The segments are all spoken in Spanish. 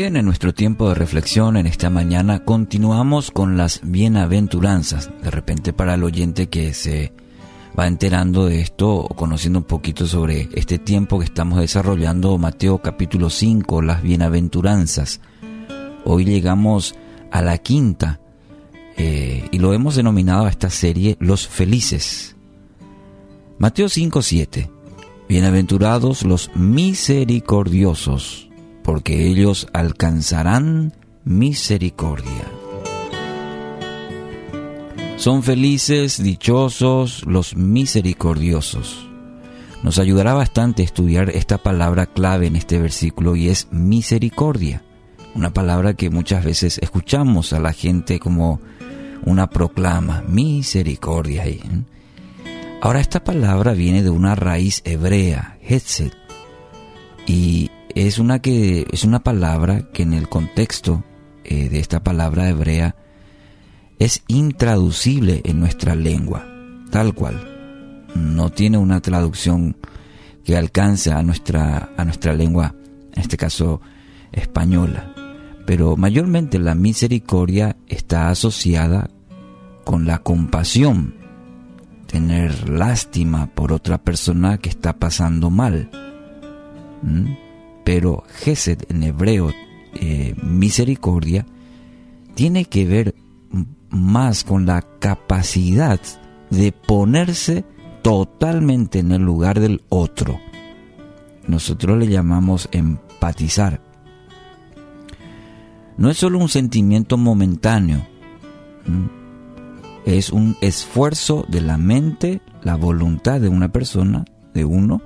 En nuestro tiempo de reflexión en esta mañana continuamos con las bienaventuranzas. De repente para el oyente que se va enterando de esto o conociendo un poquito sobre este tiempo que estamos desarrollando, Mateo capítulo 5, las bienaventuranzas. Hoy llegamos a la quinta eh, y lo hemos denominado a esta serie Los Felices. Mateo 5, 7. Bienaventurados los misericordiosos porque ellos alcanzarán misericordia. Son felices, dichosos los misericordiosos. Nos ayudará bastante estudiar esta palabra clave en este versículo y es misericordia, una palabra que muchas veces escuchamos a la gente como una proclama, misericordia. ¿eh? Ahora esta palabra viene de una raíz hebrea, Hetzel, y es una, que, es una palabra que en el contexto eh, de esta palabra hebrea es intraducible en nuestra lengua, tal cual. No tiene una traducción que alcance a nuestra, a nuestra lengua, en este caso española. Pero mayormente la misericordia está asociada con la compasión, tener lástima por otra persona que está pasando mal. Pero Gesed en hebreo, eh, misericordia, tiene que ver más con la capacidad de ponerse totalmente en el lugar del otro. Nosotros le llamamos empatizar. No es solo un sentimiento momentáneo, es un esfuerzo de la mente, la voluntad de una persona, de uno,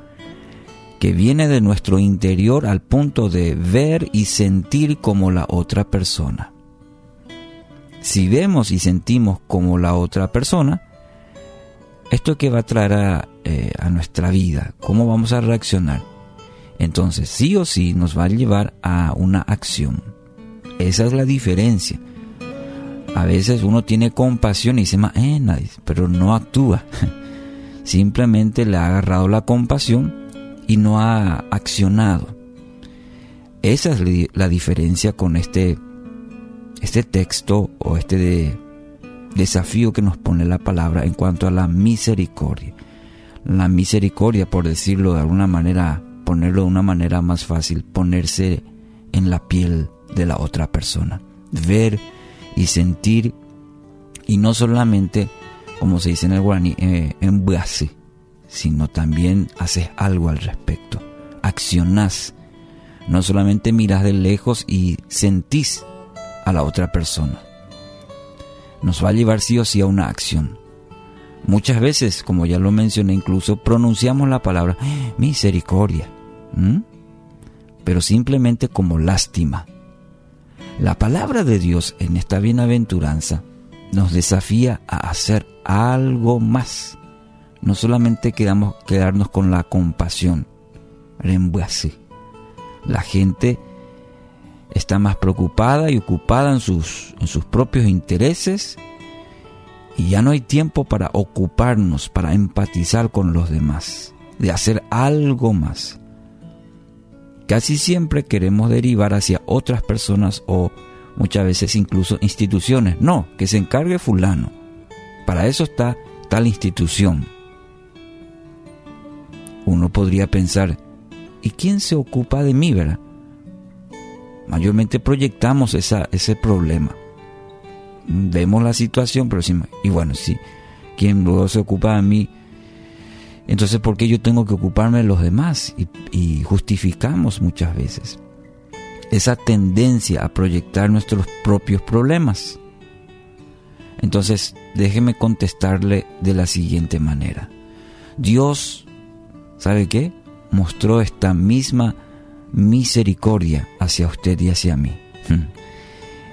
que viene de nuestro interior al punto de ver y sentir como la otra persona. Si vemos y sentimos como la otra persona, ¿esto que va a traer a, eh, a nuestra vida? ¿Cómo vamos a reaccionar? Entonces, sí o sí nos va a llevar a una acción. Esa es la diferencia. A veces uno tiene compasión y dice, eh, nadie, pero no actúa. Simplemente le ha agarrado la compasión y no ha accionado. Esa es la diferencia con este, este texto o este desafío que nos pone la palabra en cuanto a la misericordia. La misericordia, por decirlo de alguna manera, ponerlo de una manera más fácil, ponerse en la piel de la otra persona, ver y sentir y no solamente, como se dice en el guaraní, eh, en base, sino también haces algo al respecto. Accionás. No solamente miras de lejos y sentís a la otra persona. Nos va a llevar sí o sí a una acción. Muchas veces, como ya lo mencioné, incluso pronunciamos la palabra misericordia, pero simplemente como lástima. La palabra de Dios en esta bienaventuranza nos desafía a hacer algo más no solamente quedamos, quedarnos con la compasión, la gente está más preocupada y ocupada en sus, en sus propios intereses y ya no hay tiempo para ocuparnos, para empatizar con los demás, de hacer algo más. Casi siempre queremos derivar hacia otras personas o muchas veces incluso instituciones. No, que se encargue fulano. Para eso está tal institución uno podría pensar, ¿y quién se ocupa de mí, verdad? Mayormente proyectamos esa, ese problema. Vemos la situación, pero decimos, y bueno, sí, ¿quién luego se ocupa de mí? Entonces, ¿por qué yo tengo que ocuparme de los demás? Y justificamos muchas veces esa tendencia a proyectar nuestros propios problemas. Entonces, déjeme contestarle de la siguiente manera. Dios ¿sabe qué? Mostró esta misma misericordia hacia usted y hacia mí. Hmm.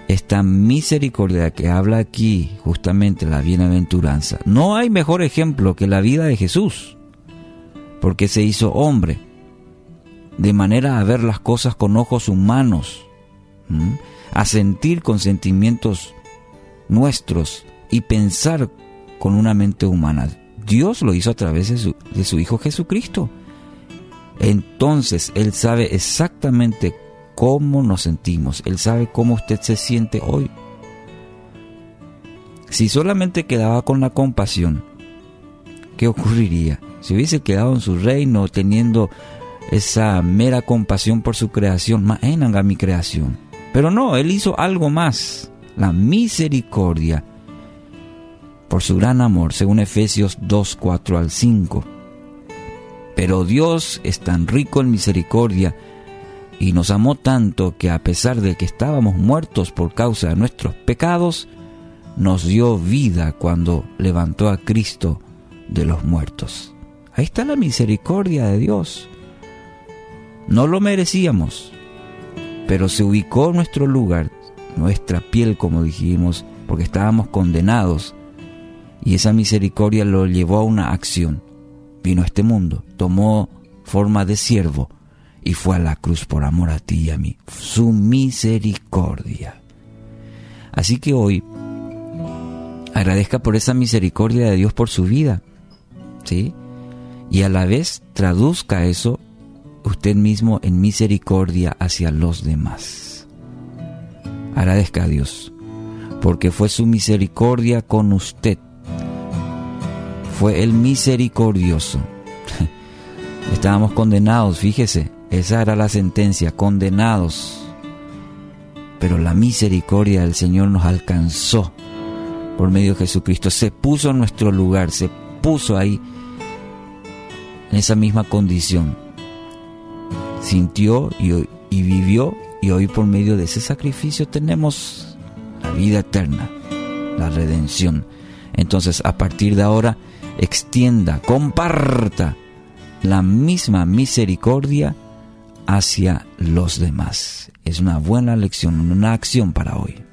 Esta misericordia que habla aquí justamente la bienaventuranza. No hay mejor ejemplo que la vida de Jesús, porque se hizo hombre, de manera a ver las cosas con ojos humanos, hmm, a sentir con sentimientos nuestros y pensar con una mente humana. Dios lo hizo a través de su, Hijo Jesucristo. Entonces Él sabe exactamente cómo nos sentimos. Él sabe cómo usted se siente hoy. Si solamente quedaba con la compasión, ¿qué ocurriría? Si hubiese quedado en su reino teniendo esa mera compasión por su creación, más a mi creación. Pero no, Él hizo algo más, la misericordia por su gran amor, según Efesios 2, 4 al 5. Pero Dios es tan rico en misericordia y nos amó tanto que a pesar de que estábamos muertos por causa de nuestros pecados, nos dio vida cuando levantó a Cristo de los muertos. Ahí está la misericordia de Dios. No lo merecíamos, pero se ubicó en nuestro lugar, nuestra piel, como dijimos, porque estábamos condenados, y esa misericordia lo llevó a una acción. Vino a este mundo, tomó forma de siervo y fue a la cruz por amor a ti y a mí. Su misericordia. Así que hoy agradezca por esa misericordia de Dios por su vida, ¿sí? Y a la vez traduzca eso usted mismo en misericordia hacia los demás. Agradezca a Dios, porque fue su misericordia con usted. Fue el misericordioso. Estábamos condenados, fíjese, esa era la sentencia, condenados. Pero la misericordia del Señor nos alcanzó por medio de Jesucristo. Se puso en nuestro lugar, se puso ahí en esa misma condición sintió y, vivió y hoy por medio de ese sacrificio tenemos la vida eterna, la redención. Entonces a partir de ahora extienda, comparta la misma misericordia hacia los demás. Es una buena lección, una acción para hoy.